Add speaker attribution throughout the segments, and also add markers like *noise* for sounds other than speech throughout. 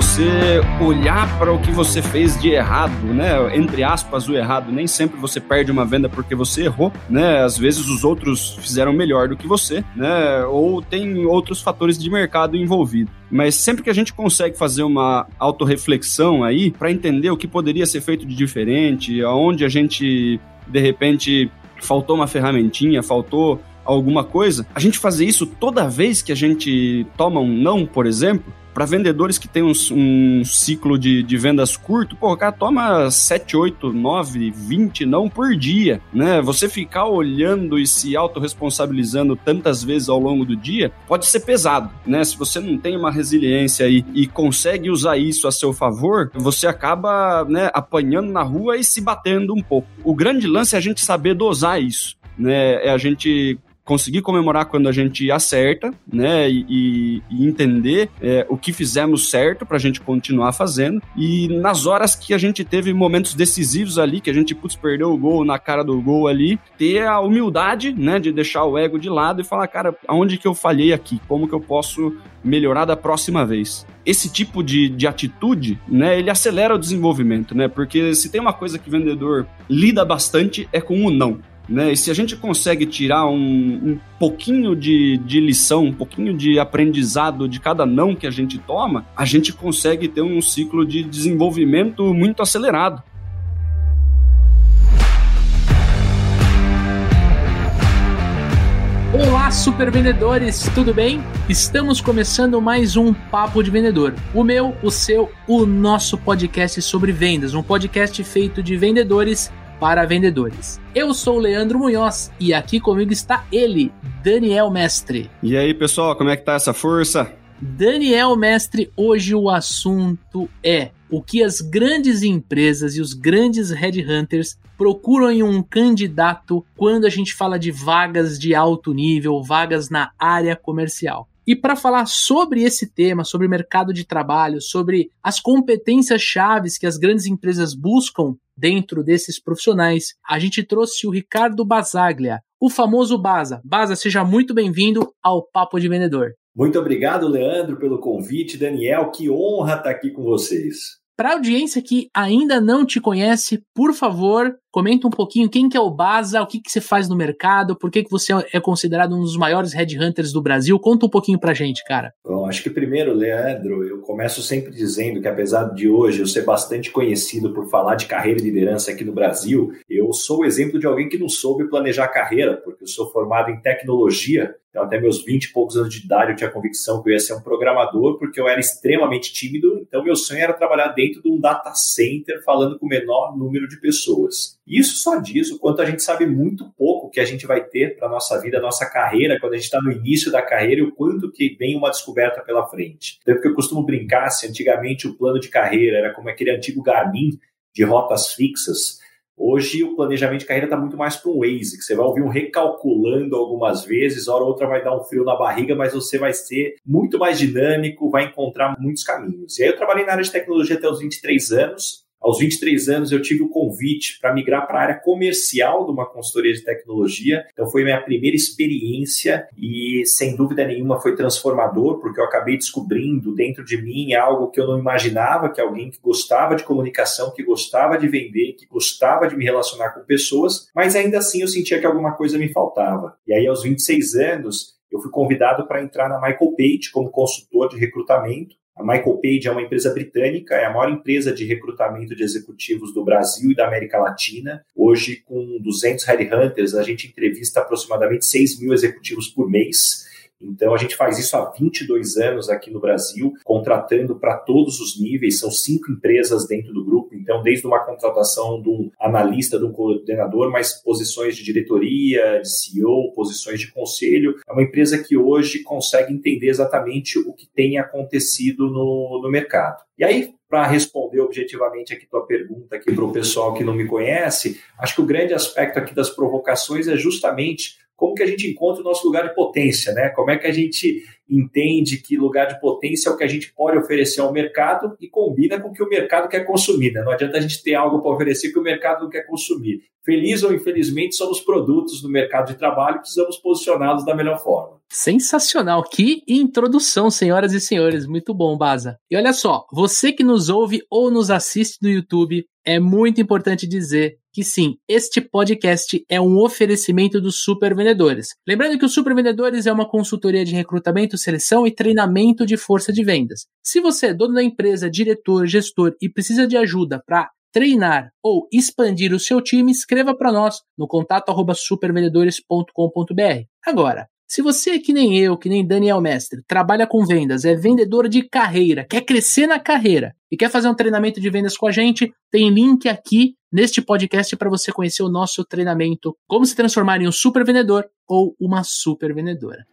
Speaker 1: você olhar para o que você fez de errado, né? Entre aspas, o errado. Nem sempre você perde uma venda porque você errou, né? Às vezes os outros fizeram melhor do que você, né? Ou tem outros fatores de mercado envolvidos. Mas sempre que a gente consegue fazer uma autorreflexão aí para entender o que poderia ser feito de diferente, aonde a gente de repente faltou uma ferramentinha, faltou alguma coisa, a gente fazer isso toda vez que a gente toma um não, por exemplo, para vendedores que têm um, um ciclo de, de, vendas curto, pô, o cara toma 7, 8, 9, 20 não por dia, né? Você ficar olhando e se autorresponsabilizando tantas vezes ao longo do dia pode ser pesado, né? Se você não tem uma resiliência aí e consegue usar isso a seu favor, você acaba, né, apanhando na rua e se batendo um pouco. O grande lance é a gente saber dosar isso. Né, é a gente conseguir comemorar quando a gente acerta, né? E, e entender é, o que fizemos certo para a gente continuar fazendo. E nas horas que a gente teve momentos decisivos ali, que a gente, putz, perdeu o gol na cara do gol ali, ter a humildade, né? De deixar o ego de lado e falar, cara, aonde que eu falhei aqui? Como que eu posso melhorar da próxima vez? esse tipo de, de atitude, né, ele acelera o desenvolvimento, né? Porque se tem uma coisa que o vendedor lida bastante é com o não. Né? E se a gente consegue tirar um, um pouquinho de, de lição, um pouquinho de aprendizado de cada não que a gente toma, a gente consegue ter um ciclo de desenvolvimento muito acelerado.
Speaker 2: Olá, super vendedores, tudo bem? Estamos começando mais um Papo de Vendedor. O meu, o seu, o nosso podcast sobre vendas, um podcast feito de vendedores para vendedores. Eu sou o Leandro Munhoz e aqui comigo está ele, Daniel Mestre.
Speaker 1: E aí, pessoal, como é que tá essa força?
Speaker 2: Daniel Mestre, hoje o assunto é o que as grandes empresas e os grandes headhunters procuram em um candidato quando a gente fala de vagas de alto nível, vagas na área comercial. E para falar sobre esse tema, sobre mercado de trabalho, sobre as competências chaves que as grandes empresas buscam dentro desses profissionais, a gente trouxe o Ricardo Basaglia, o famoso Baza. Baza, seja muito bem-vindo ao Papo de Vendedor.
Speaker 3: Muito obrigado, Leandro, pelo convite. Daniel, que honra estar aqui com vocês.
Speaker 2: Para a audiência que ainda não te conhece, por favor, comenta um pouquinho quem que é o Baza, o que, que você faz no mercado, por que, que você é considerado um dos maiores headhunters do Brasil. Conta um pouquinho pra gente, cara.
Speaker 3: Bom, acho que primeiro, Leandro, eu começo sempre dizendo que apesar de hoje eu ser bastante conhecido por falar de carreira e liderança aqui no Brasil, eu sou o exemplo de alguém que não soube planejar carreira, porque eu sou formado em tecnologia então, até meus 20 e poucos anos de idade, eu tinha a convicção que eu ia ser um programador, porque eu era extremamente tímido. Então, meu sonho era trabalhar dentro de um data center, falando com o menor número de pessoas. Isso só diz o quanto a gente sabe muito pouco que a gente vai ter para a nossa vida, nossa carreira, quando a gente está no início da carreira e o quanto que vem uma descoberta pela frente. Tanto que eu costumo brincar se antigamente o plano de carreira era como aquele antigo Garmin de rotas fixas Hoje o planejamento de carreira está muito mais para um Waze, que você vai ouvir um recalculando algumas vezes, hora ou outra vai dar um frio na barriga, mas você vai ser muito mais dinâmico, vai encontrar muitos caminhos. E aí eu trabalhei na área de tecnologia até os 23 anos, aos 23 anos, eu tive o convite para migrar para a área comercial de uma consultoria de tecnologia. Então, foi minha primeira experiência e, sem dúvida nenhuma, foi transformador, porque eu acabei descobrindo dentro de mim algo que eu não imaginava, que alguém que gostava de comunicação, que gostava de vender, que gostava de me relacionar com pessoas, mas ainda assim eu sentia que alguma coisa me faltava. E aí, aos 26 anos, eu fui convidado para entrar na Michael Page como consultor de recrutamento. A Michael Page é uma empresa britânica, é a maior empresa de recrutamento de executivos do Brasil e da América Latina. Hoje, com 200 headhunters, a gente entrevista aproximadamente 6 mil executivos por mês. Então, a gente faz isso há 22 anos aqui no Brasil, contratando para todos os níveis. São cinco empresas dentro do grupo. Então, desde uma contratação de um analista, de um coordenador, mas posições de diretoria, de CEO, posições de conselho. É uma empresa que hoje consegue entender exatamente o que tem acontecido no, no mercado. E aí, para responder objetivamente aqui tua pergunta aqui para o pessoal que não me conhece, acho que o grande aspecto aqui das provocações é justamente como que a gente encontra o nosso lugar de potência, né? Como é que a gente entende que lugar de potência é o que a gente pode oferecer ao mercado e combina com o que o mercado quer consumir. Né? Não adianta a gente ter algo para oferecer que o mercado não quer consumir. Feliz ou infelizmente, somos produtos no mercado de trabalho e precisamos posicioná-los da melhor forma.
Speaker 2: Sensacional! Que introdução, senhoras e senhores. Muito bom, Baza. E olha só, você que nos ouve ou nos assiste no YouTube, é muito importante dizer que sim, este podcast é um oferecimento dos Super Vendedores. Lembrando que o Super Vendedores é uma consultoria de recrutamento, seleção e treinamento de força de vendas. Se você é dono da empresa, diretor, gestor e precisa de ajuda para treinar ou expandir o seu time, escreva para nós no contato supervendedores.com.br. Agora, se você é que nem eu, que nem Daniel Mestre, trabalha com vendas, é vendedor de carreira, quer crescer na carreira e quer fazer um treinamento de vendas com a gente, tem link aqui neste podcast para você conhecer o nosso treinamento Como se transformar em um super vendedor ou uma super vendedora.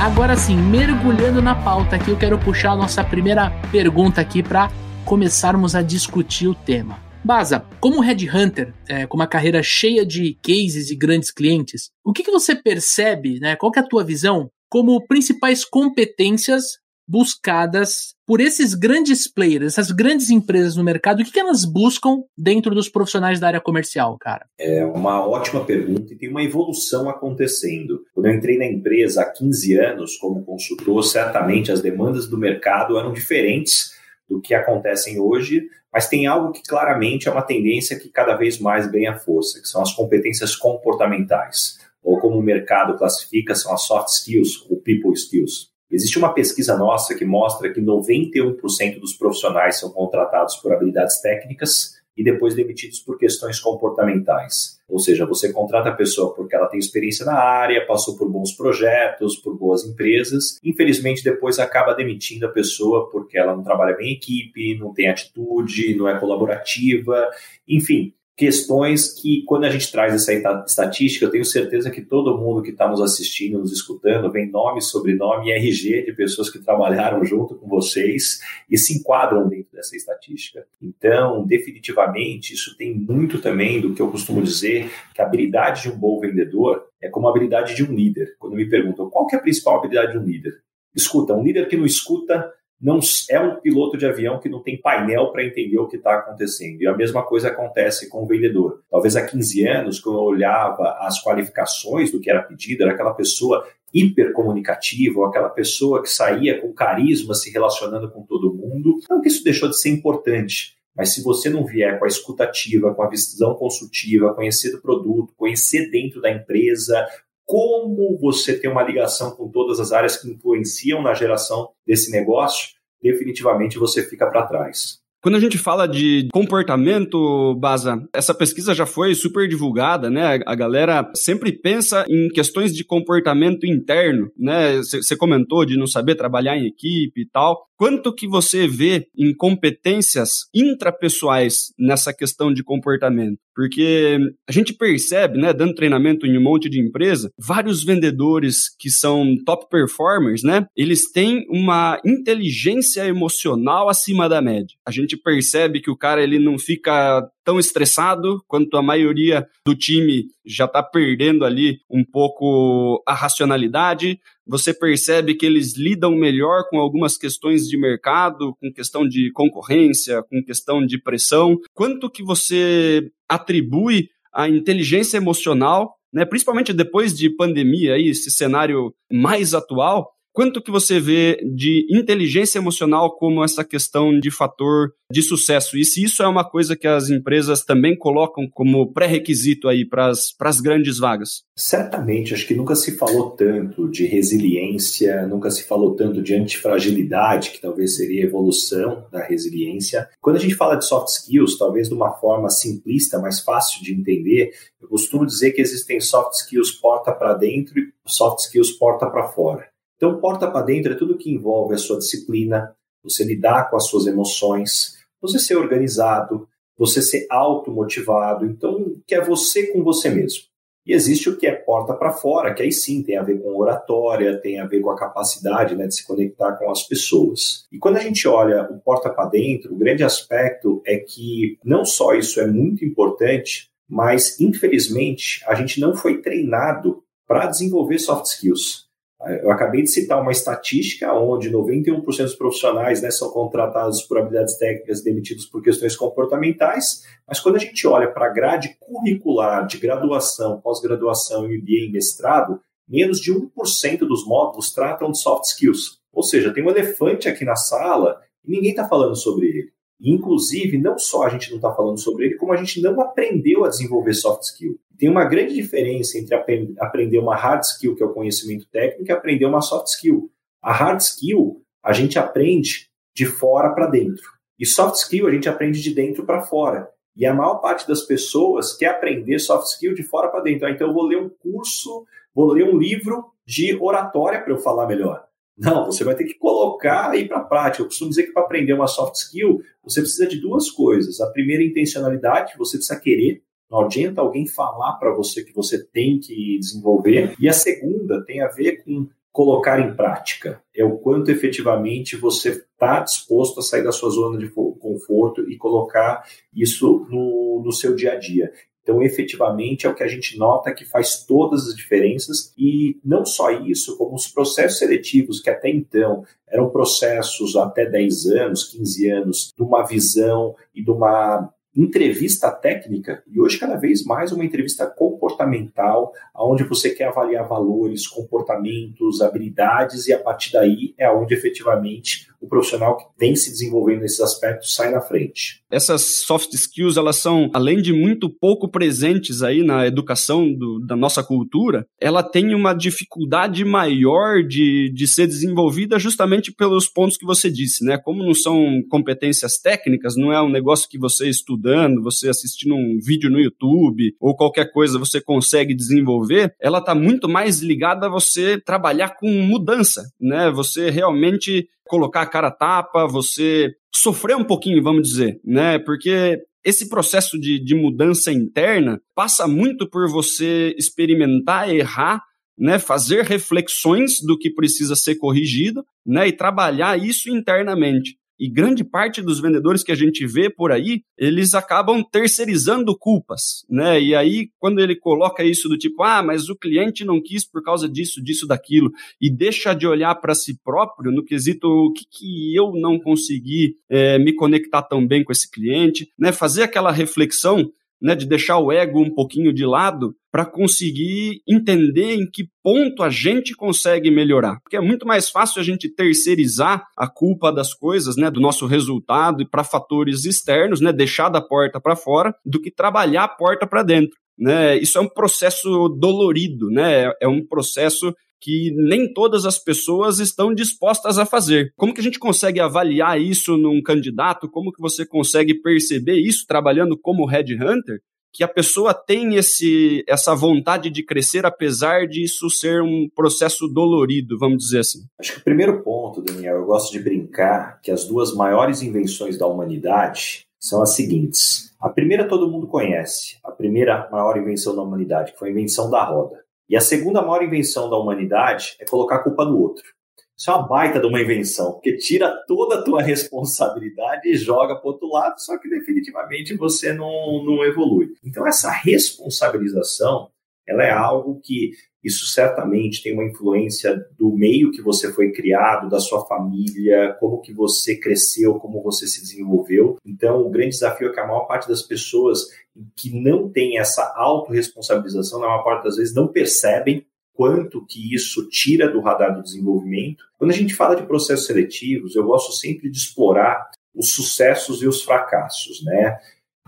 Speaker 2: Agora sim, mergulhando na pauta aqui, eu quero puxar a nossa primeira pergunta aqui para começarmos a discutir o tema. Baza, como headhunter, é, com uma carreira cheia de cases e grandes clientes, o que, que você percebe, né, qual é a tua visão, como principais competências buscadas por esses grandes players, essas grandes empresas no mercado, o que, elas buscam dentro dos profissionais da área comercial, cara?
Speaker 3: É uma ótima pergunta e tem uma evolução acontecendo. Quando eu entrei na empresa há 15 anos como consultor, certamente as demandas do mercado eram diferentes do que acontecem hoje, mas tem algo que claramente é uma tendência que cada vez mais ganha força, que são as competências comportamentais, ou como o mercado classifica, são as soft skills, ou people skills. Existe uma pesquisa nossa que mostra que 91% dos profissionais são contratados por habilidades técnicas e depois demitidos por questões comportamentais. Ou seja, você contrata a pessoa porque ela tem experiência na área, passou por bons projetos, por boas empresas. Infelizmente, depois acaba demitindo a pessoa porque ela não trabalha bem em equipe, não tem atitude, não é colaborativa, enfim questões que, quando a gente traz essa estatística, eu tenho certeza que todo mundo que está nos assistindo, nos escutando, vem nome, sobrenome e RG de pessoas que trabalharam junto com vocês e se enquadram dentro dessa estatística. Então, definitivamente, isso tem muito também do que eu costumo dizer, que a habilidade de um bom vendedor é como a habilidade de um líder. Quando me perguntam qual é a principal habilidade de um líder, escuta, um líder que não escuta não é um piloto de avião que não tem painel para entender o que está acontecendo. E a mesma coisa acontece com o vendedor. Talvez há 15 anos, quando eu olhava as qualificações do que era pedido, era aquela pessoa hipercomunicativa, ou aquela pessoa que saía com carisma se relacionando com todo mundo. Não que isso deixou de ser importante, mas se você não vier com a escutativa, com a visão consultiva, conhecer do produto, conhecer dentro da empresa, como você tem uma ligação com todas as áreas que influenciam na geração desse negócio, definitivamente você fica para trás.
Speaker 1: Quando a gente fala de comportamento, Baza, essa pesquisa já foi super divulgada, né? A galera sempre pensa em questões de comportamento interno, né? Você comentou de não saber trabalhar em equipe e tal. Quanto que você vê em competências intrapessoais nessa questão de comportamento? Porque a gente percebe, né, dando treinamento em um monte de empresa, vários vendedores que são top performers, né, eles têm uma inteligência emocional acima da média. A gente percebe que o cara ele não fica tão estressado quanto a maioria do time já está perdendo ali um pouco a racionalidade. Você percebe que eles lidam melhor com algumas questões de mercado, com questão de concorrência, com questão de pressão. Quanto que você atribui a inteligência emocional, né, principalmente depois de pandemia, aí, esse cenário mais atual, Quanto que você vê de inteligência emocional como essa questão de fator de sucesso? E se isso é uma coisa que as empresas também colocam como pré-requisito aí para as grandes vagas?
Speaker 3: Certamente, acho que nunca se falou tanto de resiliência, nunca se falou tanto de antifragilidade, que talvez seria a evolução da resiliência. Quando a gente fala de soft skills, talvez de uma forma simplista, mais fácil de entender, eu costumo dizer que existem soft skills porta para dentro e soft skills porta para fora. Então, porta para dentro é tudo que envolve a sua disciplina, você lidar com as suas emoções, você ser organizado, você ser automotivado. Então, que é você com você mesmo. E existe o que é porta para fora, que aí sim tem a ver com oratória, tem a ver com a capacidade né, de se conectar com as pessoas. E quando a gente olha o porta para dentro, o grande aspecto é que não só isso é muito importante, mas infelizmente a gente não foi treinado para desenvolver soft skills. Eu acabei de citar uma estatística onde 91% dos profissionais né, são contratados por habilidades técnicas demitidos por questões comportamentais, mas quando a gente olha para a grade curricular de graduação, pós-graduação, MBA e mestrado, menos de 1% dos módulos tratam de soft skills. Ou seja, tem um elefante aqui na sala e ninguém está falando sobre ele. inclusive, não só a gente não está falando sobre ele, como a gente não aprendeu a desenvolver soft skill. Tem uma grande diferença entre aprender uma hard skill, que é o conhecimento técnico, e aprender uma soft skill. A hard skill a gente aprende de fora para dentro. E soft skill a gente aprende de dentro para fora. E a maior parte das pessoas quer aprender soft skill de fora para dentro. Ah, então eu vou ler um curso, vou ler um livro de oratória para eu falar melhor. Não, você vai ter que colocar e ir para a prática. Eu costumo dizer que para aprender uma soft skill, você precisa de duas coisas. A primeira, intencionalidade, você precisa querer. Não adianta alguém falar para você que você tem que desenvolver. E a segunda tem a ver com colocar em prática. É o quanto efetivamente você está disposto a sair da sua zona de conforto e colocar isso no, no seu dia a dia. Então, efetivamente, é o que a gente nota que faz todas as diferenças, e não só isso, como os processos seletivos, que até então eram processos até 10 anos, 15 anos, de uma visão e de uma entrevista técnica e hoje cada vez mais uma entrevista comportamental, onde você quer avaliar valores, comportamentos, habilidades e a partir daí é onde efetivamente o profissional que tem se desenvolvendo nesses aspectos sai na frente.
Speaker 1: Essas soft skills, elas são, além de muito pouco presentes aí na educação do, da nossa cultura, ela tem uma dificuldade maior de, de ser desenvolvida justamente pelos pontos que você disse, né? Como não são competências técnicas, não é um negócio que você estudando, você assistindo um vídeo no YouTube ou qualquer coisa você consegue desenvolver, ela está muito mais ligada a você trabalhar com mudança, né? Você realmente colocar a cara tapa, você sofrer um pouquinho, vamos dizer, né? Porque esse processo de, de mudança interna passa muito por você experimentar, errar, né, fazer reflexões do que precisa ser corrigido, né, e trabalhar isso internamente. E grande parte dos vendedores que a gente vê por aí, eles acabam terceirizando culpas, né? E aí, quando ele coloca isso do tipo, ah, mas o cliente não quis por causa disso, disso, daquilo, e deixa de olhar para si próprio no quesito o que, que eu não consegui é, me conectar tão bem com esse cliente, né? Fazer aquela reflexão né, de deixar o ego um pouquinho de lado para conseguir entender em que ponto a gente consegue melhorar. Porque é muito mais fácil a gente terceirizar a culpa das coisas, né, do nosso resultado e para fatores externos, né, deixar da porta para fora, do que trabalhar a porta para dentro. Né? Isso é um processo dolorido, né? É um processo que nem todas as pessoas estão dispostas a fazer. Como que a gente consegue avaliar isso num candidato? Como que você consegue perceber isso trabalhando como headhunter? Que a pessoa tem esse, essa vontade de crescer, apesar de isso ser um processo dolorido, vamos dizer assim.
Speaker 3: Acho que o primeiro ponto, Daniel, eu gosto de brincar que as duas maiores invenções da humanidade são as seguintes. A primeira todo mundo conhece, a primeira maior invenção da humanidade, que foi a invenção da roda. E a segunda maior invenção da humanidade é colocar a culpa no outro. Isso é uma baita de uma invenção, porque tira toda a tua *laughs* responsabilidade e joga para outro lado, só que definitivamente você não, não evolui. Então essa responsabilização, ela é algo que isso certamente tem uma influência do meio que você foi criado, da sua família, como que você cresceu, como você se desenvolveu. Então, o grande desafio é que a maior parte das pessoas que não tem essa autorresponsabilização, na maior parte das vezes, não percebem quanto que isso tira do radar do desenvolvimento. Quando a gente fala de processos seletivos, eu gosto sempre de explorar os sucessos e os fracassos, né?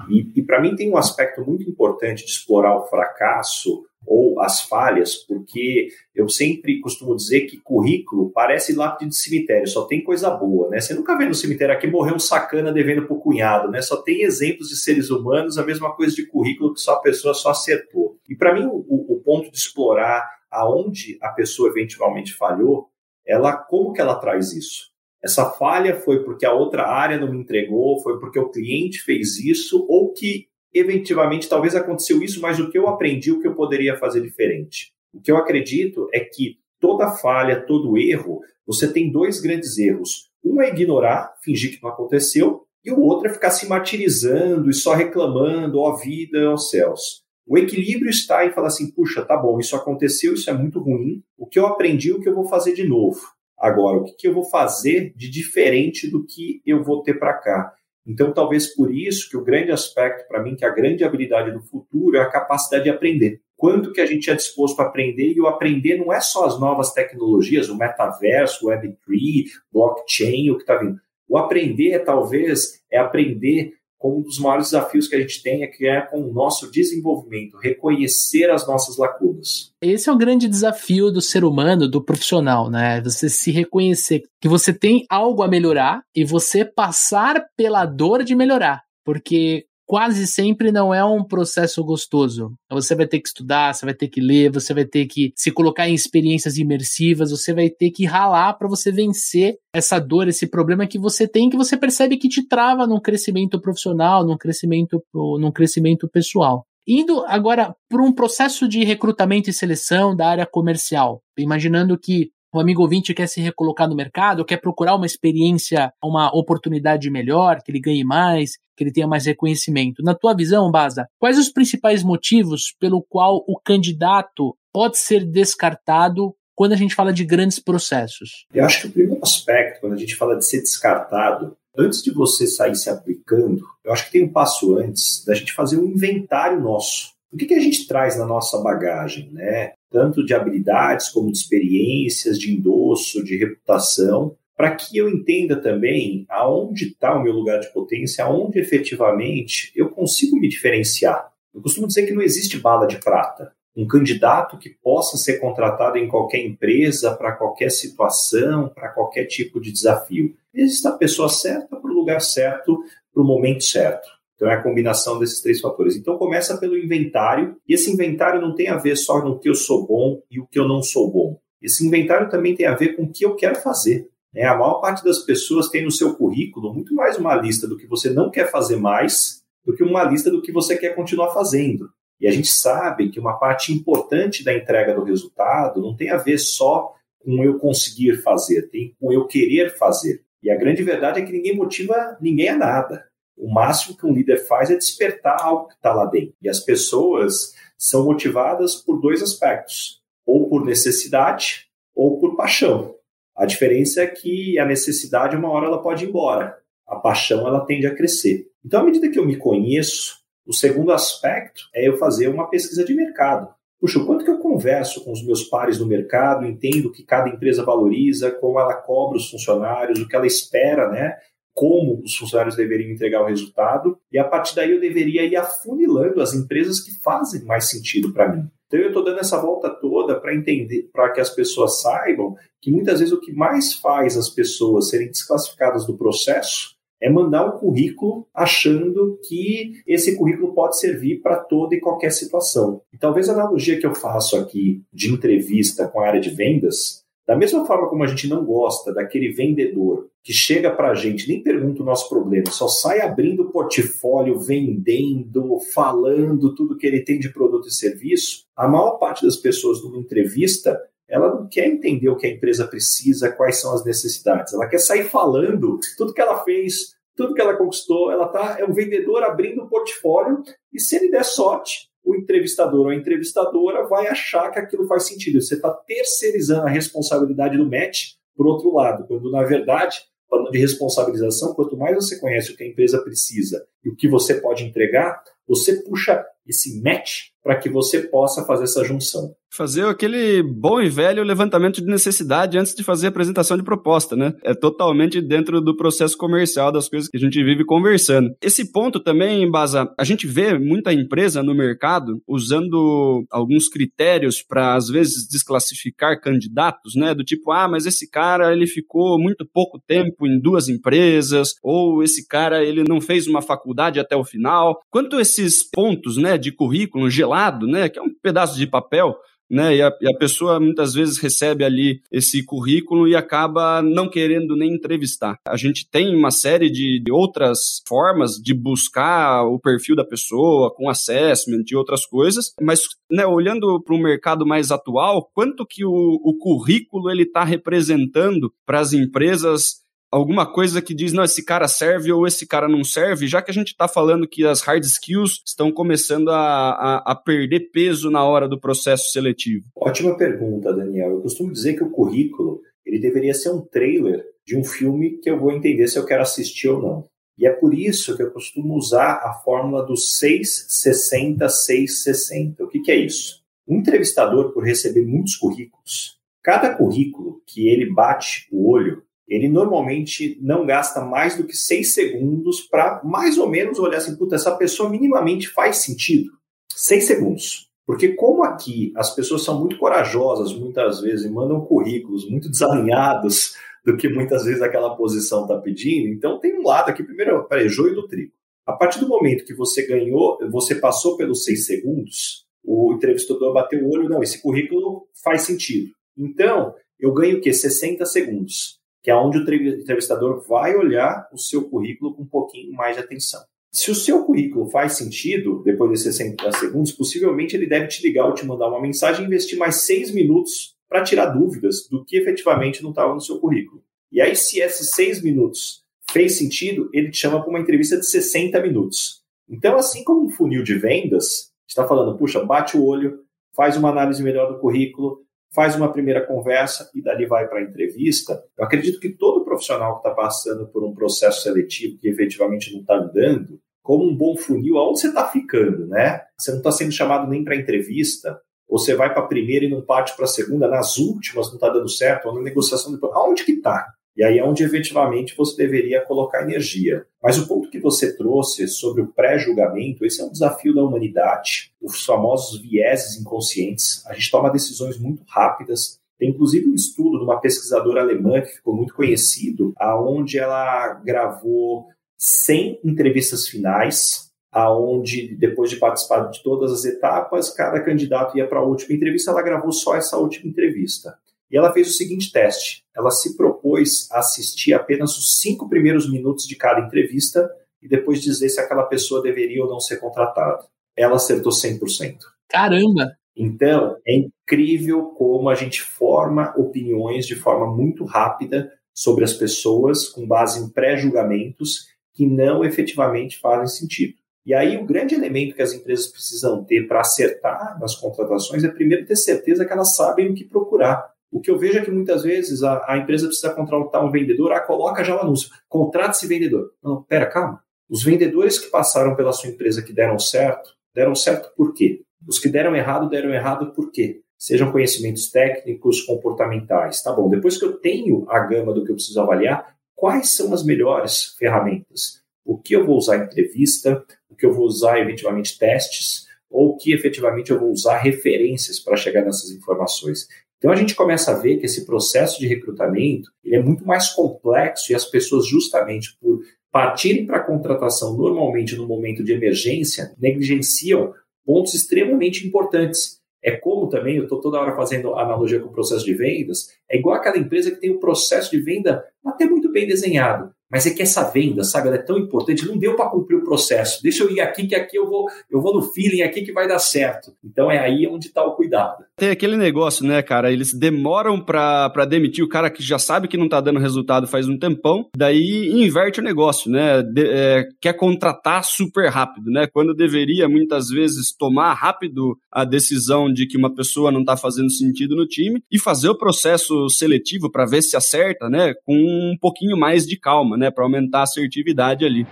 Speaker 3: E, e para mim tem um aspecto muito importante de explorar o fracasso ou as falhas, porque eu sempre costumo dizer que currículo parece lápide de cemitério, só tem coisa boa, né? Você nunca vê no cemitério aqui morrer um sacana devendo pro cunhado, né? Só tem exemplos de seres humanos, a mesma coisa de currículo que só a pessoa só acertou. E para mim o, o ponto de explorar aonde a pessoa eventualmente falhou, ela como que ela traz isso? Essa falha foi porque a outra área não me entregou, foi porque o cliente fez isso, ou que efetivamente talvez aconteceu isso, mas o que eu aprendi, o que eu poderia fazer diferente. O que eu acredito é que toda falha, todo erro, você tem dois grandes erros. Um é ignorar, fingir que não aconteceu, e o outro é ficar se martirizando e só reclamando, ó vida, ó céus. O equilíbrio está em falar assim, puxa, tá bom, isso aconteceu, isso é muito ruim, o que eu aprendi, o que eu vou fazer de novo. Agora, o que eu vou fazer de diferente do que eu vou ter para cá? Então, talvez por isso que o grande aspecto para mim, que a grande habilidade do futuro é a capacidade de aprender. Quanto que a gente é disposto a aprender, e o aprender não é só as novas tecnologias, o metaverso, o Web3, blockchain, o que está vindo. O aprender, é, talvez, é aprender com um dos maiores desafios que a gente tem, é que é com o nosso desenvolvimento, reconhecer as nossas lacunas.
Speaker 2: Esse é o grande desafio do ser humano, do profissional, né? Você se reconhecer que você tem algo a melhorar e você passar pela dor de melhorar. Porque quase sempre não é um processo gostoso. Você vai ter que estudar, você vai ter que ler, você vai ter que se colocar em experiências imersivas, você vai ter que ralar para você vencer essa dor, esse problema que você tem, que você percebe que te trava num crescimento profissional, num crescimento, num crescimento pessoal. Indo agora para um processo de recrutamento e seleção da área comercial, imaginando que o amigo ouvinte quer se recolocar no mercado, quer procurar uma experiência, uma oportunidade melhor, que ele ganhe mais, que ele tenha mais reconhecimento. Na tua visão, Baza, quais os principais motivos pelo qual o candidato pode ser descartado quando a gente fala de grandes processos?
Speaker 3: Eu acho que o primeiro aspecto, quando a gente fala de ser descartado, antes de você sair se aplicando, eu acho que tem um passo antes da gente fazer um inventário nosso. O que, que a gente traz na nossa bagagem, né? Tanto de habilidades como de experiências, de endosso, de reputação, para que eu entenda também aonde está o meu lugar de potência, aonde efetivamente eu consigo me diferenciar. Eu costumo dizer que não existe bala de prata. Um candidato que possa ser contratado em qualquer empresa, para qualquer situação, para qualquer tipo de desafio. Existe a pessoa certa para o lugar certo, para o momento certo. Então é a combinação desses três fatores. Então começa pelo inventário, e esse inventário não tem a ver só no que eu sou bom e o que eu não sou bom. Esse inventário também tem a ver com o que eu quero fazer. Né? A maior parte das pessoas tem no seu currículo muito mais uma lista do que você não quer fazer mais do que uma lista do que você quer continuar fazendo. E a gente sabe que uma parte importante da entrega do resultado não tem a ver só com eu conseguir fazer, tem com eu querer fazer. E a grande verdade é que ninguém motiva ninguém a nada. O máximo que um líder faz é despertar algo que está lá dentro. E as pessoas são motivadas por dois aspectos: ou por necessidade ou por paixão. A diferença é que a necessidade, uma hora, ela pode ir embora. A paixão, ela tende a crescer. Então, à medida que eu me conheço, o segundo aspecto é eu fazer uma pesquisa de mercado. Puxa, o quanto que eu converso com os meus pares no mercado, entendo o que cada empresa valoriza, como ela cobra os funcionários, o que ela espera, né? Como os funcionários deveriam entregar o resultado, e a partir daí eu deveria ir afunilando as empresas que fazem mais sentido para mim. Então eu estou dando essa volta toda para entender, para que as pessoas saibam que muitas vezes o que mais faz as pessoas serem desclassificadas do processo é mandar um currículo achando que esse currículo pode servir para toda e qualquer situação. E talvez a analogia que eu faço aqui de entrevista com a área de vendas da mesma forma como a gente não gosta daquele vendedor que chega para a gente, nem pergunta o nosso problema, só sai abrindo o portfólio, vendendo, falando tudo que ele tem de produto e serviço, a maior parte das pessoas numa entrevista ela não quer entender o que a empresa precisa, quais são as necessidades. Ela quer sair falando tudo que ela fez, tudo que ela conquistou. Ela tá é um vendedor abrindo o portfólio e se ele der sorte, o entrevistador ou a entrevistadora vai achar que aquilo faz sentido. Você está terceirizando a responsabilidade do match por outro lado, quando na verdade, falando de responsabilização, quanto mais você conhece o que a empresa precisa e o que você pode entregar, você puxa esse match para que você possa fazer essa junção.
Speaker 1: Fazer aquele bom e velho levantamento de necessidade antes de fazer a apresentação de proposta, né? É totalmente dentro do processo comercial das coisas que a gente vive conversando. Esse ponto também, Baza, a gente vê muita empresa no mercado usando alguns critérios para às vezes desclassificar candidatos, né? Do tipo, ah, mas esse cara ele ficou muito pouco tempo em duas empresas, ou esse cara ele não fez uma faculdade até o final. Quanto esses pontos, né, de currículo gelado, né, que é um pedaço de papel, né? E a, e a, pessoa muitas vezes recebe ali esse currículo e acaba não querendo nem entrevistar. A gente tem uma série de, de outras formas de buscar o perfil da pessoa, com assessment e outras coisas, mas né, olhando para o mercado mais atual, quanto que o, o currículo ele está representando para as empresas alguma coisa que diz, não, esse cara serve ou esse cara não serve, já que a gente está falando que as hard skills estão começando a, a, a, perder peso na hora do processo seletivo?
Speaker 3: Ótima pergunta, Daniel. Eu costumo dizer que o currículo ele deveria ser um trailer de um filme que eu vou entender se eu quero assistir ou não. E é por isso que eu costumo usar a fórmula do 660-660. O que, que é isso? Um entrevistador, por receber muitos currículos, cada currículo que ele bate o olho, ele normalmente não gasta mais do que seis segundos para mais ou menos olhar assim, puta, essa pessoa minimamente faz sentido. Seis segundos. Porque como aqui as pessoas são muito corajosas muitas vezes e mandam currículos muito desalinhados do que muitas vezes aquela posição está pedindo, então tem um lado aqui, primeiro, peraí, joio do trigo. A partir do momento que você ganhou, você passou pelos seis segundos, o entrevistador bateu o olho, não, esse currículo faz sentido. Então, eu ganho o quê? 60 segundos que é onde o entrevistador vai olhar o seu currículo com um pouquinho mais de atenção. Se o seu currículo faz sentido, depois de 60 segundos, possivelmente ele deve te ligar ou te mandar uma mensagem e investir mais seis minutos para tirar dúvidas do que efetivamente não estava no seu currículo. E aí, se esses seis minutos fez sentido, ele te chama para uma entrevista de 60 minutos. Então, assim como um funil de vendas, está falando, puxa, bate o olho, faz uma análise melhor do currículo, faz uma primeira conversa e dali vai para a entrevista. Eu acredito que todo profissional que está passando por um processo seletivo que efetivamente não está andando, como um bom funil, aonde você está ficando, né? Você não está sendo chamado nem para entrevista, ou você vai para a primeira e não parte para a segunda, nas últimas não está dando certo, ou na negociação depois. Aonde que está? E aí é onde efetivamente você deveria colocar energia. Mas o ponto que você trouxe sobre o pré-julgamento, esse é um desafio da humanidade, os famosos vieses inconscientes. A gente toma decisões muito rápidas. Tem inclusive um estudo de uma pesquisadora alemã que ficou muito conhecido, aonde ela gravou 100 entrevistas finais, aonde depois de participar de todas as etapas, cada candidato ia para a última entrevista, ela gravou só essa última entrevista. E ela fez o seguinte teste: ela se propôs a assistir apenas os cinco primeiros minutos de cada entrevista e depois dizer se aquela pessoa deveria ou não ser contratada. Ela acertou 100%.
Speaker 2: Caramba!
Speaker 3: Então, é incrível como a gente forma opiniões de forma muito rápida sobre as pessoas, com base em pré-julgamentos que não efetivamente fazem sentido. E aí, o grande elemento que as empresas precisam ter para acertar nas contratações é, primeiro, ter certeza que elas sabem o que procurar. O que eu vejo é que muitas vezes a, a empresa precisa contratar um vendedor, ah, coloca já o anúncio, contrate esse vendedor. Não, pera, calma. Os vendedores que passaram pela sua empresa que deram certo, deram certo por quê? Os que deram errado, deram errado por quê? Sejam conhecimentos técnicos, comportamentais. Tá bom, depois que eu tenho a gama do que eu preciso avaliar, quais são as melhores ferramentas? O que eu vou usar em entrevista, o que eu vou usar efetivamente testes, ou que efetivamente eu vou usar referências para chegar nessas informações. Então a gente começa a ver que esse processo de recrutamento ele é muito mais complexo e as pessoas justamente por partirem para a contratação normalmente no momento de emergência negligenciam pontos extremamente importantes. É como também, eu estou toda hora fazendo analogia com o processo de vendas, é igual aquela empresa que tem o um processo de venda até muito bem desenhado, mas é que essa venda, sabe, ela é tão importante, não deu para cumprir o processo. Deixa eu ir aqui, que aqui eu vou, eu vou no feeling aqui que vai dar certo. Então é aí onde está o cuidado.
Speaker 1: Tem aquele negócio, né, cara? Eles demoram para demitir o cara que já sabe que não está dando resultado faz um tempão, daí inverte o negócio, né? De, é, quer contratar super rápido, né? Quando deveria muitas vezes tomar rápido a decisão de que uma pessoa não está fazendo sentido no time e fazer o processo seletivo para ver se acerta, né? Com um pouquinho mais de calma, né? para aumentar a assertividade ali.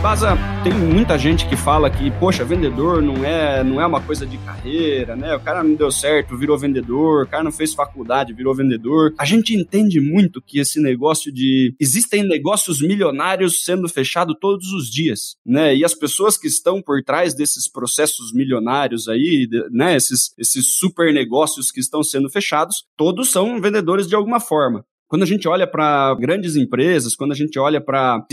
Speaker 1: Baza, tem muita gente que fala que, poxa, vendedor não é, não é uma coisa de carreira, né? O cara não deu certo, virou vendedor, o cara não fez faculdade, virou vendedor. A gente entende muito que esse negócio de existem negócios milionários sendo fechado todos os dias, né? E as pessoas que estão por trás desses processos milionários aí, né, esses esses super negócios que estão sendo fechados, todos são vendedores de alguma forma. Quando a gente olha para grandes empresas, quando a gente olha para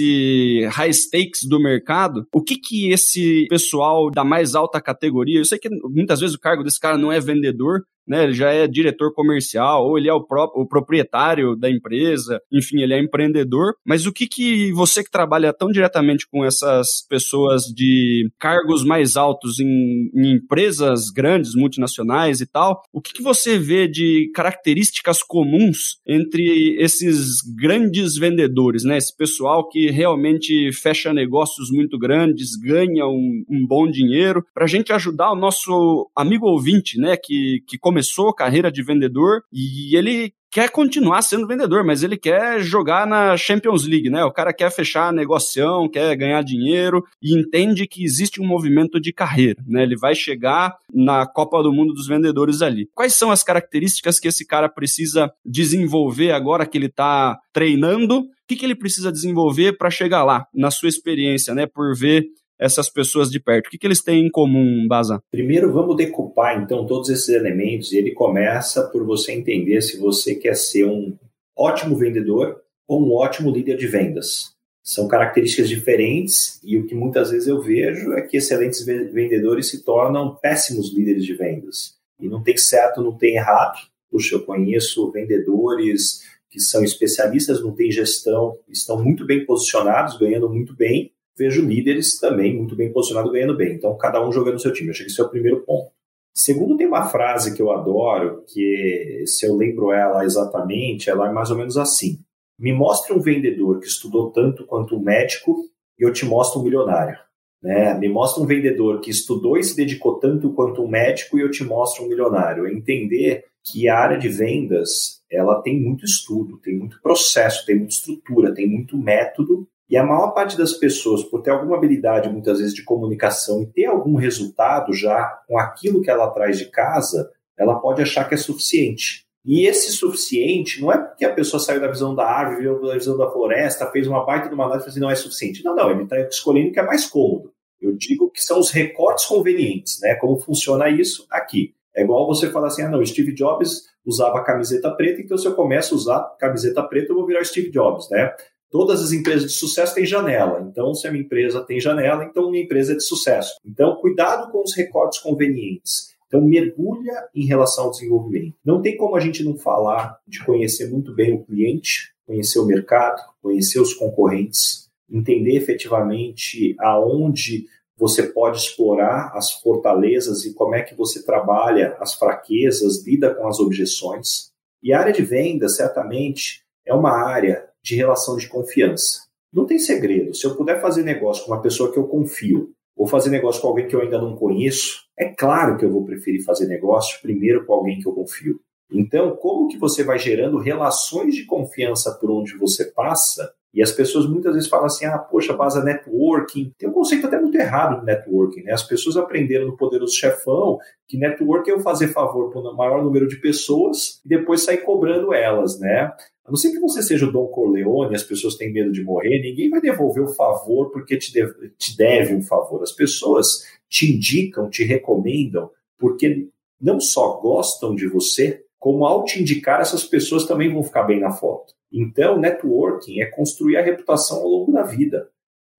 Speaker 1: high stakes do mercado, o que que esse pessoal da mais alta categoria, eu sei que muitas vezes o cargo desse cara não é vendedor, né? Ele já é diretor comercial, ou ele é o, próprio, o proprietário da empresa, enfim, ele é empreendedor. Mas o que que você que trabalha tão diretamente com essas pessoas de cargos mais altos em, em empresas grandes, multinacionais e tal, o que que você vê de características comuns entre esses grandes vendedores, né? Esse pessoal que realmente fecha negócios muito grandes, ganha um, um bom dinheiro, para a gente ajudar o nosso amigo ouvinte, né? Que, que começou carreira de vendedor e ele quer continuar sendo vendedor, mas ele quer jogar na Champions League, né? O cara quer fechar negociação, quer ganhar dinheiro e entende que existe um movimento de carreira, né? Ele vai chegar na Copa do Mundo dos Vendedores ali. Quais são as características que esse cara precisa desenvolver agora que ele está treinando? O que, que ele precisa desenvolver para chegar lá, na sua experiência, né? Por ver essas pessoas de perto? O que, que eles têm em comum, Baza?
Speaker 3: Primeiro, vamos decupar então todos esses elementos e ele começa por você entender se você quer ser um ótimo vendedor ou um ótimo líder de vendas. São características diferentes e o que muitas vezes eu vejo é que excelentes vendedores se tornam péssimos líderes de vendas. E não tem certo, não tem errado. Puxa, eu conheço vendedores que são especialistas, não tem gestão, estão muito bem posicionados, ganhando muito bem, vejo líderes também muito bem posicionados, ganhando bem. Então, cada um jogando o seu time. Eu acho que esse é o primeiro ponto. Segundo, tem uma frase que eu adoro, que se eu lembro ela exatamente, ela é mais ou menos assim. Me mostre um vendedor que estudou tanto quanto um médico e eu te mostro um milionário. Né? Me mostra um vendedor que estudou e se dedicou tanto quanto um médico e eu te mostro um milionário. É entender que a área de vendas ela tem muito estudo, tem muito processo, tem muita estrutura, tem muito método e a maior parte das pessoas, por ter alguma habilidade, muitas vezes, de comunicação e ter algum resultado já com aquilo que ela traz de casa, ela pode achar que é suficiente. E esse suficiente não é porque a pessoa saiu da visão da árvore, viu da visão da floresta, fez uma baita de uma análise e assim, não é suficiente. Não, não, ele está escolhendo o que é mais cômodo. Eu digo que são os recortes convenientes, né? Como funciona isso aqui. É igual você falar assim, ah, não, Steve Jobs usava camiseta preta, então se eu começo a usar camiseta preta, eu vou virar Steve Jobs, né? Todas as empresas de sucesso têm janela. Então, se a minha empresa tem janela, então minha empresa é de sucesso. Então, cuidado com os recortes convenientes. Então, mergulha em relação ao desenvolvimento. Não tem como a gente não falar de conhecer muito bem o cliente, conhecer o mercado, conhecer os concorrentes, entender efetivamente aonde você pode explorar as fortalezas e como é que você trabalha as fraquezas, lida com as objeções. E a área de venda, certamente, é uma área de relação de confiança. Não tem segredo. Se eu puder fazer negócio com uma pessoa que eu confio, ou fazer negócio com alguém que eu ainda não conheço, é claro que eu vou preferir fazer negócio primeiro com alguém que eu confio. Então, como que você vai gerando relações de confiança por onde você passa? E as pessoas muitas vezes falam assim: ah, poxa, base networking. Tem um conceito até muito errado de networking, né? As pessoas aprenderam no poderoso chefão que networking é eu fazer favor para o maior número de pessoas e depois sair cobrando elas, né? A não ser que você seja o Dom Corleone as pessoas têm medo de morrer, ninguém vai devolver o favor porque te deve, te deve um favor. As pessoas te indicam, te recomendam, porque não só gostam de você, como ao te indicar, essas pessoas também vão ficar bem na foto. Então, networking é construir a reputação ao longo da vida.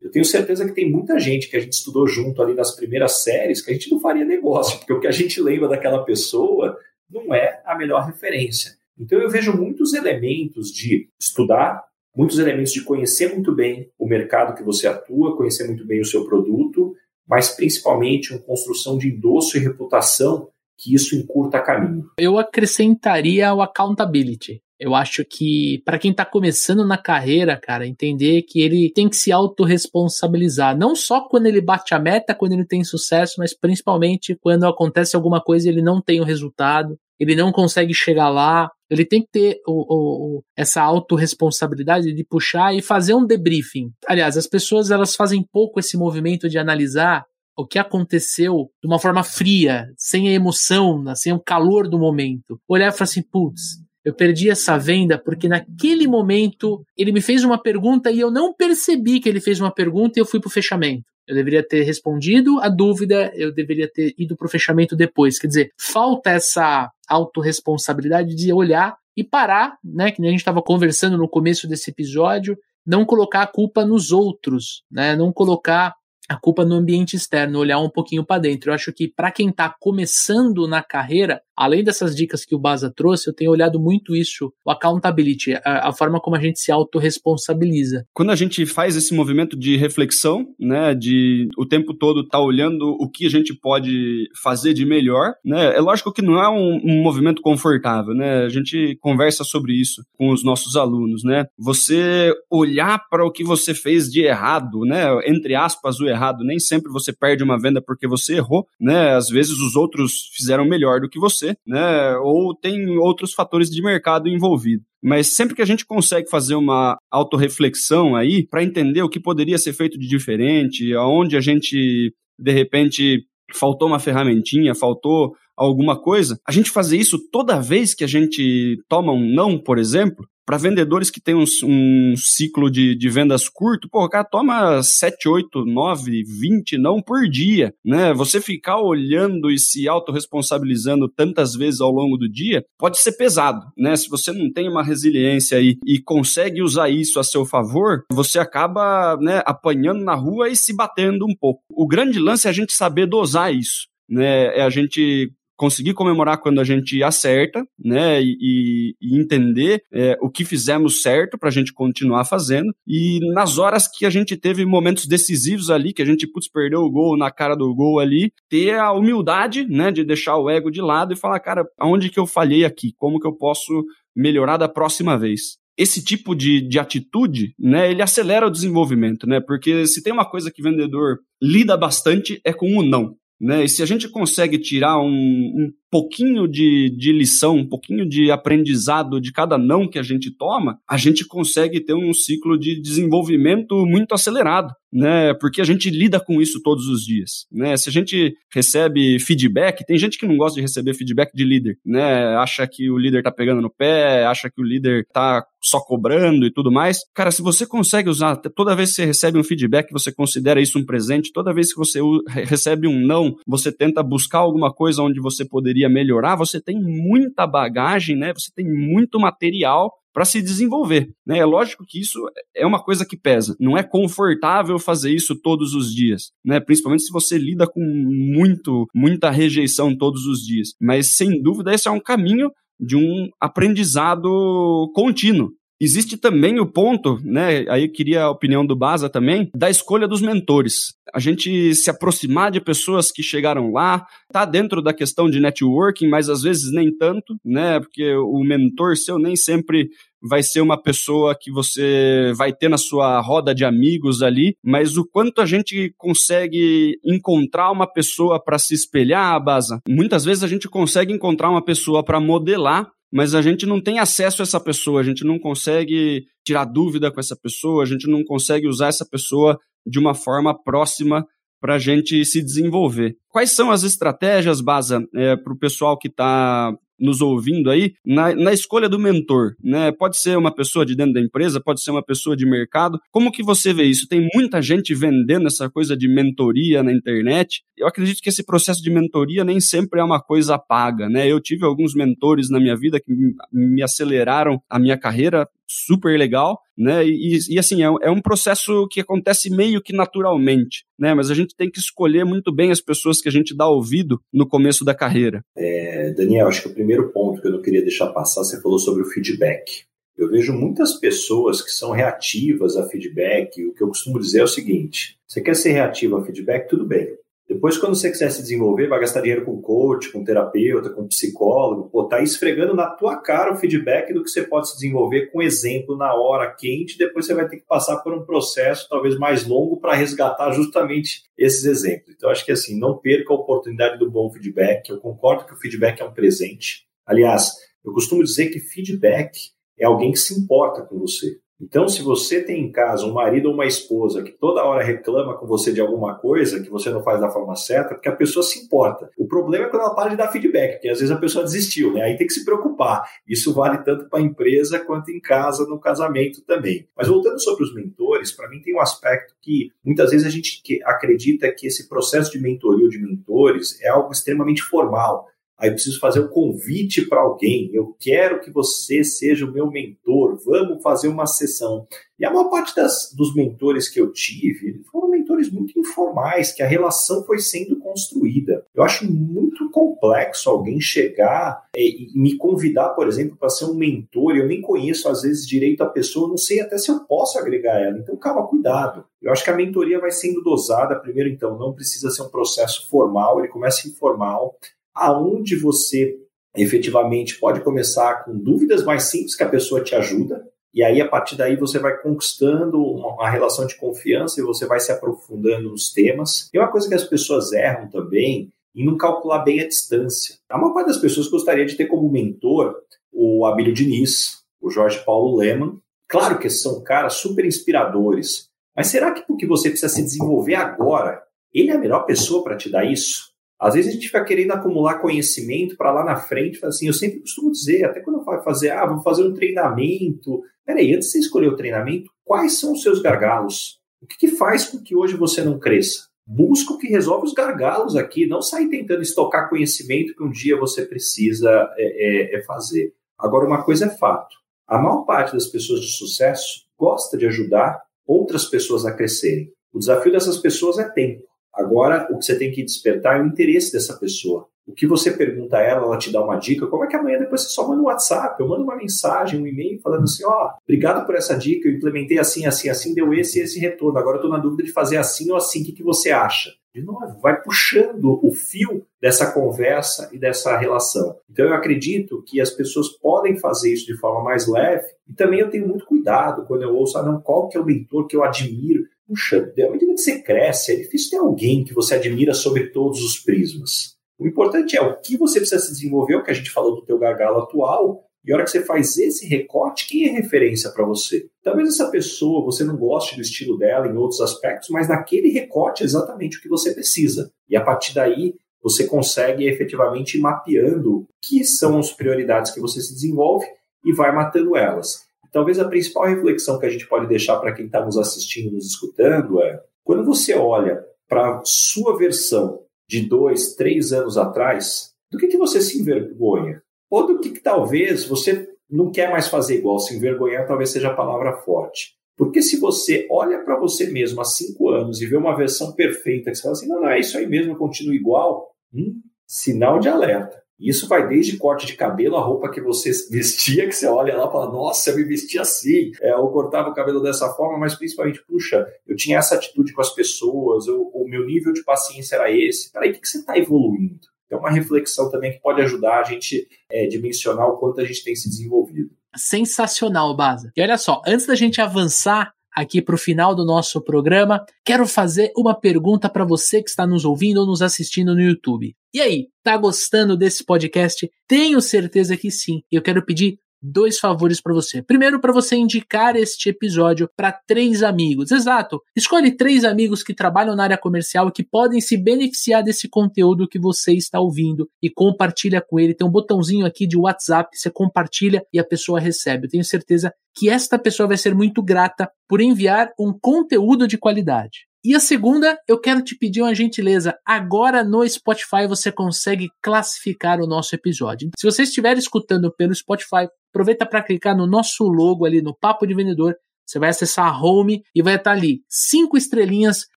Speaker 3: Eu tenho certeza que tem muita gente que a gente estudou junto ali nas primeiras séries que a gente não faria negócio, porque o que a gente lembra daquela pessoa não é a melhor referência. Então eu vejo muitos elementos de estudar, muitos elementos de conhecer muito bem o mercado que você atua, conhecer muito bem o seu produto, mas principalmente uma construção de endosso e reputação que isso encurta caminho.
Speaker 2: Eu acrescentaria o accountability. Eu acho que para quem está começando na carreira, cara, entender que ele tem que se autorresponsabilizar, não só quando ele bate a meta, quando ele tem sucesso, mas principalmente quando acontece alguma coisa e ele não tem o resultado, ele não consegue chegar lá, ele tem que ter o, o, essa autorresponsabilidade de puxar e fazer um debriefing. Aliás, as pessoas elas fazem pouco esse movimento de analisar o que aconteceu de uma forma fria, sem a emoção, sem o calor do momento. Olhar e falar assim, putz, eu perdi essa venda porque naquele momento ele me fez uma pergunta e eu não percebi que ele fez uma pergunta e eu fui para o fechamento. Eu deveria ter respondido a dúvida, eu deveria ter ido para o fechamento depois. Quer dizer, falta essa autorresponsabilidade de olhar e parar, né, que a gente estava conversando no começo desse episódio, não colocar a culpa nos outros, né, não colocar a culpa no ambiente externo, olhar um pouquinho para dentro. Eu acho que para quem está começando na carreira, além dessas dicas que o Baza trouxe, eu tenho olhado muito isso, o accountability, a, a forma como a gente se autorresponsabiliza.
Speaker 1: Quando a gente faz esse movimento de reflexão, né, de o tempo todo estar tá olhando o que a gente pode fazer de melhor, né, é lógico que não é um, um movimento confortável, né, a gente conversa sobre isso com os nossos alunos, né, você olhar para o que você fez de errado, né, entre aspas, o errado, nem sempre você perde uma venda porque você errou, né? Às vezes os outros fizeram melhor do que você, né? Ou tem outros fatores de mercado envolvidos. Mas sempre que a gente consegue fazer uma autorreflexão aí para entender o que poderia ser feito de diferente, aonde a gente de repente faltou uma ferramentinha, faltou alguma coisa, a gente fazer isso toda vez que a gente toma um não, por exemplo, para vendedores que têm um, um ciclo de, de, vendas curto, pô, o cara toma 7, 8, 9, 20 não por dia, né? Você ficar olhando e se autorresponsabilizando tantas vezes ao longo do dia pode ser pesado, né? Se você não tem uma resiliência aí e consegue usar isso a seu favor, você acaba, né, apanhando na rua e se batendo um pouco. O grande lance é a gente saber dosar isso né? É a gente conseguir comemorar quando a gente acerta, né, e, e entender é, o que fizemos certo para a gente continuar fazendo. E nas horas que a gente teve momentos decisivos ali, que a gente putz, perdeu o gol na cara do gol ali, ter a humildade, né, de deixar o ego de lado e falar, cara, aonde que eu falhei aqui? Como que eu posso melhorar da próxima vez? esse tipo de, de atitude, né, ele acelera o desenvolvimento, né? Porque se tem uma coisa que vendedor lida bastante é com o não. Né? E se a gente consegue tirar um, um pouquinho de, de lição, um pouquinho de aprendizado de cada não que a gente toma, a gente consegue ter um ciclo de desenvolvimento muito acelerado, né? Porque a gente lida com isso todos os dias, né? Se a gente recebe feedback, tem gente que não gosta de receber feedback de líder, né? Acha que o líder tá pegando no pé, acha que o líder tá só cobrando e tudo mais. Cara, se você consegue usar, toda vez que você recebe um feedback, você considera isso um presente, toda vez que você recebe um não, você tenta buscar alguma coisa onde você poderia poderia melhorar, você tem muita bagagem, né? Você tem muito material para se desenvolver. Né? É lógico que isso é uma coisa que pesa. Não é confortável fazer isso todos os dias, né? Principalmente se você lida com muito, muita rejeição todos os dias. Mas sem dúvida esse é um caminho de um aprendizado contínuo. Existe também o ponto, né? Aí eu queria a opinião do Baza também, da escolha dos mentores. A gente se aproximar de pessoas que chegaram lá, tá dentro da questão de networking, mas às vezes nem tanto, né? Porque o mentor seu nem sempre vai ser uma pessoa que você vai ter na sua roda de amigos ali, mas o quanto a gente consegue encontrar uma pessoa para se espelhar, Baza. Muitas vezes a gente consegue encontrar uma pessoa para modelar mas a gente não tem acesso a essa pessoa, a gente não consegue tirar dúvida com essa pessoa, a gente não consegue usar essa pessoa de uma forma próxima para a gente se desenvolver. Quais são as estratégias, Baza, é, para o pessoal que está nos ouvindo aí, na, na, escolha do mentor, né? Pode ser uma pessoa de dentro da empresa, pode ser uma pessoa de mercado. Como que você vê isso? Tem muita gente vendendo essa coisa de mentoria na internet. Eu acredito que esse processo de mentoria nem sempre é uma coisa paga, né? Eu tive alguns mentores na minha vida que me aceleraram a minha carreira super legal, né? E, e assim, é, é, um processo que acontece meio que naturalmente, né? Mas a gente tem que escolher muito bem as pessoas que a gente dá ouvido no começo da carreira.
Speaker 3: É, Daniel, acho que o primeiro ponto que eu não queria deixar passar, você falou sobre o feedback. Eu vejo muitas pessoas que são reativas a feedback. O que eu costumo dizer é o seguinte: você quer ser reativo a feedback, tudo bem. Depois, quando você quiser se desenvolver, vai gastar dinheiro com coach, com terapeuta, com psicólogo, pô, tá esfregando na tua cara o feedback do que você pode se desenvolver com exemplo na hora quente, depois você vai ter que passar por um processo talvez mais longo para resgatar justamente esses exemplos. Então, acho que assim, não perca a oportunidade do bom feedback. Eu concordo que o feedback é um presente. Aliás, eu costumo dizer que feedback é alguém que se importa com você. Então, se você tem em casa um marido ou uma esposa que toda hora reclama com você de alguma coisa que você não faz da forma certa, porque a pessoa se importa. O problema é quando ela para de dar feedback, porque às vezes a pessoa desistiu, né? Aí tem que se preocupar. Isso vale tanto para a empresa quanto em casa, no casamento também. Mas voltando sobre os mentores, para mim tem um aspecto que muitas vezes a gente acredita que esse processo de mentoria ou de mentores é algo extremamente formal Aí preciso fazer um convite para alguém. Eu quero que você seja o meu mentor. Vamos fazer uma sessão. E a maior parte das, dos mentores que eu tive foram mentores muito informais, que a relação foi sendo construída. Eu acho muito complexo alguém chegar e, e me convidar, por exemplo, para ser um mentor. Eu nem conheço, às vezes, direito a pessoa, não sei até se eu posso agregar ela. Então, calma, cuidado. Eu acho que a mentoria vai sendo dosada. Primeiro, então, não precisa ser um processo formal, ele começa informal aonde você efetivamente pode começar com dúvidas mais simples que a pessoa te ajuda, e aí a partir daí você vai conquistando uma, relação de confiança e você vai se aprofundando nos temas. E uma coisa que as pessoas erram também em não calcular bem a distância. A maior parte das pessoas gostaria de ter como mentor o Abílio Diniz, o Jorge Paulo Leman. Claro que são caras super inspiradores, mas será que porque você precisa se desenvolver agora, ele é a melhor pessoa para te dar isso? Às vezes a gente fica querendo acumular conhecimento para lá na frente, assim, eu sempre costumo dizer, até quando eu falo fazer, ah, vou fazer um treinamento. Peraí, antes de você escolher o treinamento, quais são os seus gargalos? O que, que faz com que hoje você não cresça? Busca o que resolve os gargalos aqui, não sai tentando estocar conhecimento que um dia você precisa é, é, é fazer. Agora, uma coisa é fato: a maior parte das pessoas de sucesso gosta de ajudar outras pessoas a crescerem. O desafio dessas pessoas é tempo. Agora, o que você tem que despertar é o interesse dessa pessoa. O que você pergunta a ela, ela te dá uma dica. Como é que amanhã depois você só manda um WhatsApp? Eu mando uma mensagem, um e-mail falando assim: ó, oh, obrigado por essa dica, eu implementei assim, assim, assim, deu esse esse retorno. Agora eu estou na dúvida de fazer assim ou assim, o que, que você acha? De novo, vai puxando o fio dessa conversa e dessa relação. Então eu acredito que as pessoas podem fazer isso de forma mais leve e também eu tenho muito cuidado quando eu ouço, ah, não, qual que é o mentor que eu admiro? Puxa, à medida que você cresce, é difícil ter alguém que você admira sobre todos os prismas. O importante é o que você precisa se desenvolver, o que a gente falou do teu gargalo atual, e a hora que você faz esse recorte, quem é referência para você? Talvez essa pessoa, você não goste do estilo dela em outros aspectos, mas naquele recorte é exatamente o que você precisa. E a partir daí, você consegue efetivamente ir mapeando que são as prioridades que você se desenvolve e vai matando elas. Talvez a principal reflexão que a gente pode deixar para quem está nos assistindo, nos escutando, é quando você olha para a sua versão de dois, três anos atrás, do que, que você se envergonha? Ou do que, que talvez você não quer mais fazer igual? Se envergonhar talvez seja a palavra forte. Porque se você olha para você mesmo há cinco anos e vê uma versão perfeita, que você fala assim, não, não, é isso aí mesmo, eu continuo igual, hum, sinal de alerta. Isso vai desde corte de cabelo, a roupa que você *laughs* vestia, que você olha lá e fala, nossa, eu me vestia assim, é, eu cortava o cabelo dessa forma, mas principalmente, puxa, eu tinha essa atitude com as pessoas, eu, o meu nível de paciência era esse. Peraí, o que, que você está evoluindo? É uma reflexão também que pode ajudar a gente é, dimensionar o quanto a gente tem se desenvolvido.
Speaker 2: Sensacional, Baza. E olha só, antes da gente avançar aqui para o final do nosso programa, quero fazer uma pergunta para você que está nos ouvindo ou nos assistindo no YouTube. E aí, tá gostando desse podcast? Tenho certeza que sim. Eu quero pedir dois favores para você. Primeiro, para você indicar este episódio para três amigos. Exato. Escolhe três amigos que trabalham na área comercial e que podem se beneficiar desse conteúdo que você está ouvindo e compartilha com ele. Tem um botãozinho aqui de WhatsApp, você compartilha e a pessoa recebe. Eu tenho certeza que esta pessoa vai ser muito grata por enviar um conteúdo de qualidade. E a segunda, eu quero te pedir uma gentileza. Agora no Spotify você consegue classificar o nosso episódio. Se você estiver escutando pelo Spotify, aproveita para clicar no nosso logo ali no Papo de Vendedor. Você vai acessar a home e vai estar ali cinco estrelinhas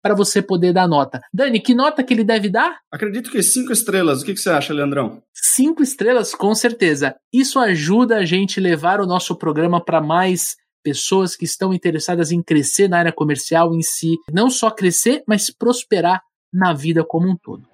Speaker 2: para você poder dar nota. Dani, que nota que ele deve dar?
Speaker 1: Acredito que cinco estrelas. O que, que você acha, Leandrão?
Speaker 2: Cinco estrelas, com certeza. Isso ajuda a gente levar o nosso programa para mais pessoas que estão interessadas em crescer na área comercial em si, não só crescer, mas prosperar na vida como um todo.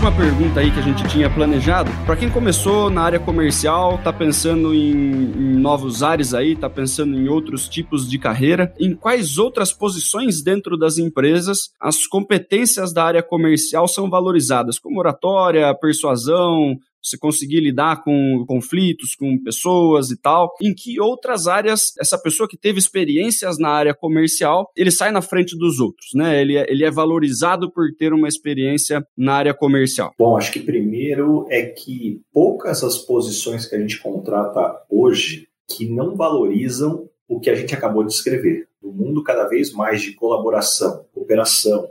Speaker 1: Última pergunta aí que a gente tinha planejado. Para quem começou na área comercial, tá pensando em, em, novos áreas aí, tá pensando em outros tipos de carreira, em quais outras posições dentro das empresas as competências da área comercial são valorizadas, como oratória, persuasão, você conseguir lidar com conflitos, com pessoas e tal. Em que outras áreas essa pessoa que teve experiências na área comercial, ele sai na frente dos outros, né? Ele é, ele é valorizado por ter uma experiência na área comercial.
Speaker 3: Bom, acho que primeiro é que poucas as posições que a gente contrata hoje que não valorizam o que a gente acabou de escrever. no mundo cada vez mais de colaboração, cooperação,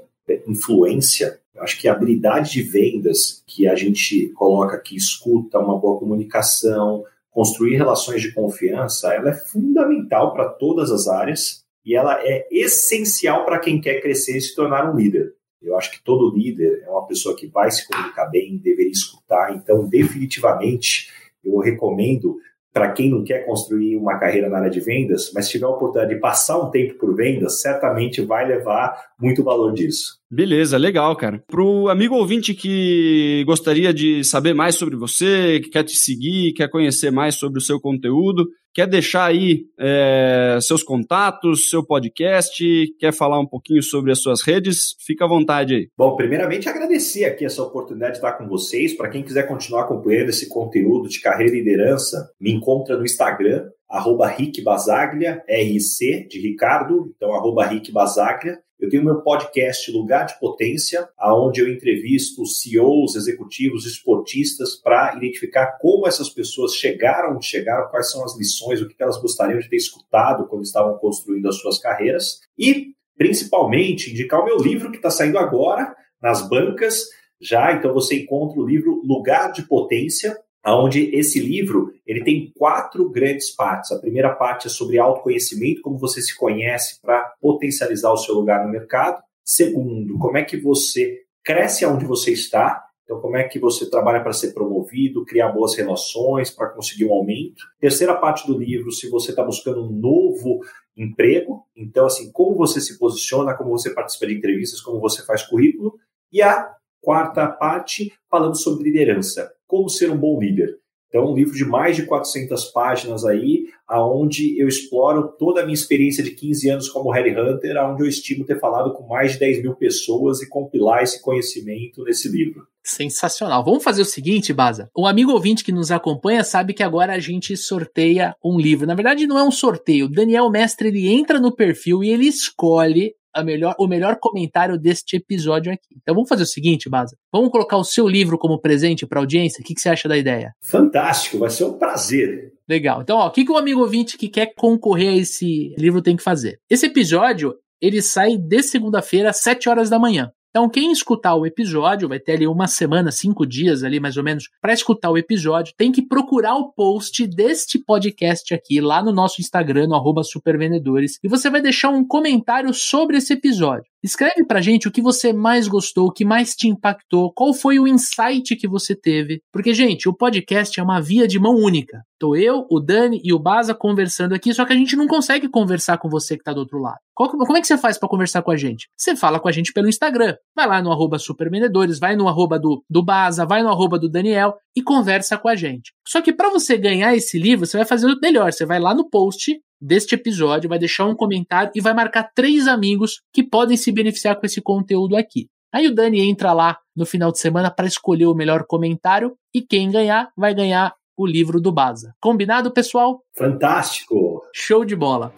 Speaker 3: influência, acho que a habilidade de vendas que a gente coloca aqui, escuta, uma boa comunicação, construir relações de confiança, ela é fundamental para todas as áreas e ela é essencial para quem quer crescer e se tornar um líder. Eu acho que todo líder é uma pessoa que vai se comunicar bem, deveria escutar, então definitivamente eu recomendo para quem não quer construir uma carreira na área de vendas, mas tiver a oportunidade de passar um tempo por vendas, certamente vai levar muito valor disso.
Speaker 1: Beleza, legal, cara. Pro amigo ouvinte que gostaria de saber mais sobre você, que quer te seguir, quer conhecer mais sobre o seu conteúdo, quer deixar aí é, seus contatos, seu podcast, quer falar um pouquinho sobre as suas redes, fica à vontade aí.
Speaker 3: Bom, primeiramente agradecer aqui essa oportunidade de estar com vocês. Para quem quiser continuar acompanhando esse conteúdo de carreira e liderança, me encontra no Instagram, arroba Rick Basaglia, RC de Ricardo, então arroba Rick Basaglia. Eu tenho meu podcast Lugar de Potência, aonde eu entrevisto CEOs, executivos, esportistas para identificar como essas pessoas chegaram chegaram, quais são as lições, o que elas gostariam de ter escutado quando estavam construindo as suas carreiras e, principalmente, indicar o meu livro que está saindo agora nas bancas já. Então você encontra o livro Lugar de Potência, onde esse livro ele tem quatro grandes partes. A primeira parte é sobre autoconhecimento, como você se conhece para potencializar o seu lugar no mercado. Segundo, como é que você cresce aonde você está. Então, como é que você trabalha para ser promovido, criar boas relações, para conseguir um aumento. Terceira parte do livro, se você está buscando um novo emprego. Então, assim, como você se posiciona, como você participa de entrevistas, como você faz currículo. E a quarta parte, falando sobre liderança como Ser um Bom Líder. Então, um livro de mais de 400 páginas aí, aonde eu exploro toda a minha experiência de 15 anos como Hunter, aonde eu estimo ter falado com mais de 10 mil pessoas e compilar esse conhecimento nesse livro.
Speaker 2: Sensacional. Vamos fazer o seguinte, Baza. O amigo ouvinte que nos acompanha sabe que agora a gente sorteia um livro. Na verdade, não é um sorteio. O Daniel Mestre ele entra no perfil e ele escolhe a melhor, o melhor comentário deste episódio aqui. Então vamos fazer o seguinte, Baza. Vamos colocar o seu livro como presente para a audiência? O que, que, você acha da ideia?
Speaker 3: Fantástico, vai ser um prazer.
Speaker 2: Legal. Então, ó, o que, que o amigo ouvinte que quer concorrer a esse livro tem que fazer? Esse episódio, ele sai de segunda-feira às 7 horas da manhã. Então, quem escutar o episódio, vai ter ali uma semana, cinco dias ali mais ou menos, para escutar o episódio, tem que procurar o post deste podcast aqui, lá no nosso Instagram, no arroba supervendedores, e você vai deixar um comentário sobre esse episódio. Escreve pra gente o que você mais gostou, o que mais te impactou, qual foi o insight que você teve. Porque, gente, o podcast é uma via de mão única. Tô eu, o Dani e o Baza conversando aqui, só que a gente não consegue conversar com você que tá do outro lado. Qual, como é que você faz para conversar com a gente? Você fala com a gente pelo Instagram. Vai lá no arroba supervendedores, vai no arroba do, do Baza, vai no arroba do Daniel e conversa com a gente. Só que para você ganhar esse livro, você vai fazer o melhor. Você vai lá no post deste episódio, vai deixar um comentário e vai marcar três amigos que podem se beneficiar com esse conteúdo aqui. Aí o Dani entra lá no final de semana para escolher o melhor comentário e quem ganhar vai ganhar o livro do Baza. Combinado, pessoal?
Speaker 3: Fantástico!
Speaker 2: Show de bola!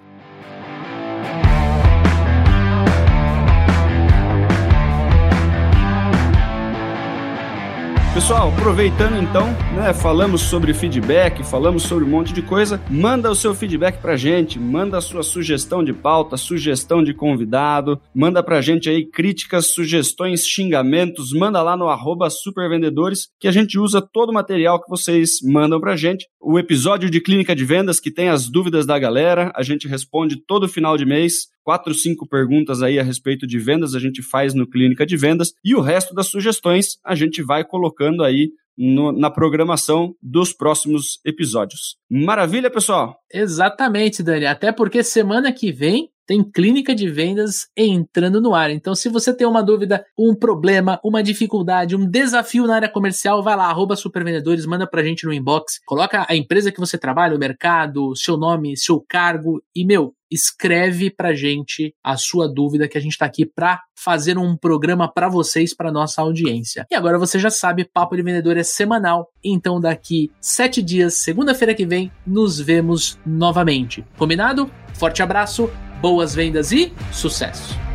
Speaker 1: Pessoal, aproveitando então, né, falamos sobre feedback, falamos sobre um monte de coisa, manda o seu feedback pra gente, manda a sua sugestão de pauta, sugestão de convidado, manda pra gente aí críticas, sugestões, xingamentos, manda lá no arroba supervendedores, que a gente usa todo o material que vocês mandam pra gente. O episódio de clínica de vendas que tem as dúvidas da galera, a gente responde todo final de mês quatro, cinco perguntas aí a respeito de vendas, a gente faz no Clínica de Vendas, e o resto das sugestões a gente vai colocando aí no, na programação dos próximos episódios. Maravilha, pessoal?
Speaker 2: Exatamente, Dani. Até porque semana que vem tem clínica de vendas entrando no ar. Então, se você tem uma dúvida, um problema, uma dificuldade, um desafio na área comercial, vai lá, arroba supervendedores, manda pra gente no inbox, coloca a empresa que você trabalha, o mercado, seu nome, seu cargo e, meu, escreve pra gente a sua dúvida que a gente tá aqui pra fazer um programa para vocês, para nossa audiência. E agora você já sabe, Papo de Vendedor é semanal, então daqui sete dias, segunda-feira que vem, nos vemos novamente. Combinado? Forte abraço, boas vendas e sucesso!